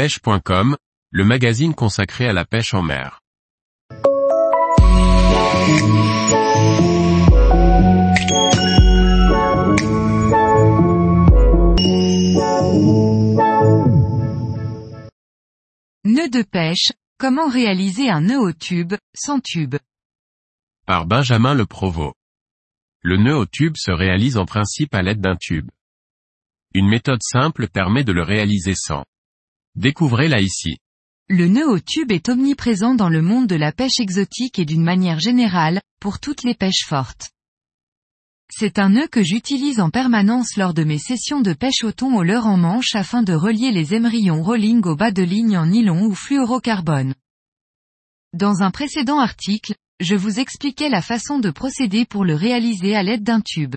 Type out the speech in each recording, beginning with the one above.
pêche.com, le magazine consacré à la pêche en mer. Nœud de pêche, comment réaliser un nœud au tube, sans tube? Par Benjamin Le Provost. Le nœud au tube se réalise en principe à l'aide d'un tube. Une méthode simple permet de le réaliser sans. Découvrez-la ici. Le nœud au tube est omniprésent dans le monde de la pêche exotique et d'une manière générale, pour toutes les pêches fortes. C'est un nœud que j'utilise en permanence lors de mes sessions de pêche au thon au leurre en manche afin de relier les émerillons rolling au bas de ligne en nylon ou fluorocarbone. Dans un précédent article, je vous expliquais la façon de procéder pour le réaliser à l'aide d'un tube.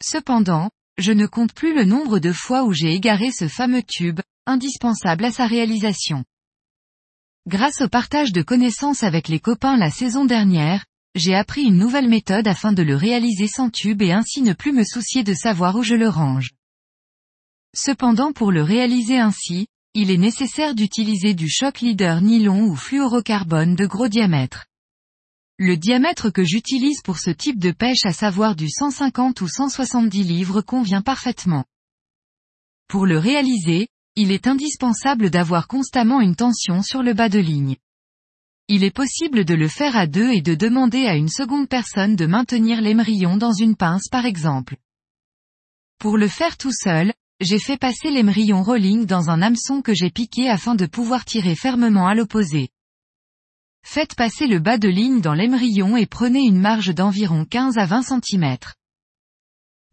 Cependant, je ne compte plus le nombre de fois où j'ai égaré ce fameux tube, indispensable à sa réalisation. Grâce au partage de connaissances avec les copains la saison dernière, j'ai appris une nouvelle méthode afin de le réaliser sans tube et ainsi ne plus me soucier de savoir où je le range. Cependant pour le réaliser ainsi, il est nécessaire d'utiliser du choc leader nylon ou fluorocarbone de gros diamètre. Le diamètre que j'utilise pour ce type de pêche à savoir du 150 ou 170 livres convient parfaitement. Pour le réaliser, il est indispensable d'avoir constamment une tension sur le bas de ligne. Il est possible de le faire à deux et de demander à une seconde personne de maintenir l'émerillon dans une pince par exemple. Pour le faire tout seul, j'ai fait passer l'émerillon rolling dans un hameçon que j'ai piqué afin de pouvoir tirer fermement à l'opposé. Faites passer le bas de ligne dans l'émerillon et prenez une marge d'environ 15 à 20 cm.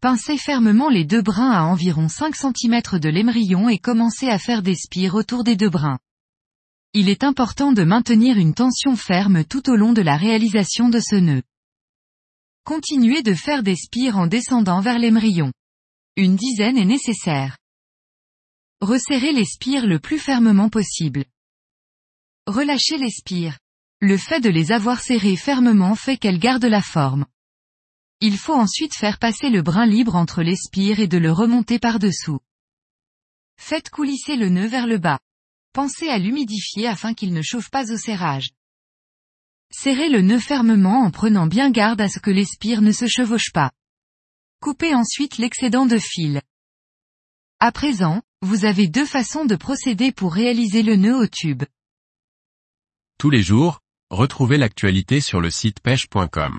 Pincez fermement les deux brins à environ 5 cm de l'émerillon et commencez à faire des spires autour des deux brins. Il est important de maintenir une tension ferme tout au long de la réalisation de ce nœud. Continuez de faire des spires en descendant vers l'émerillon. Une dizaine est nécessaire. Resserrez les spires le plus fermement possible. Relâchez les spires. Le fait de les avoir serrées fermement fait qu'elles gardent la forme. Il faut ensuite faire passer le brin libre entre les spires et de le remonter par-dessous. Faites coulisser le nœud vers le bas. Pensez à l'humidifier afin qu'il ne chauffe pas au serrage. Serrez le nœud fermement en prenant bien garde à ce que les spires ne se chevauchent pas. Coupez ensuite l'excédent de fil. À présent, vous avez deux façons de procéder pour réaliser le nœud au tube. Tous les jours, retrouvez l'actualité sur le site pêche.com.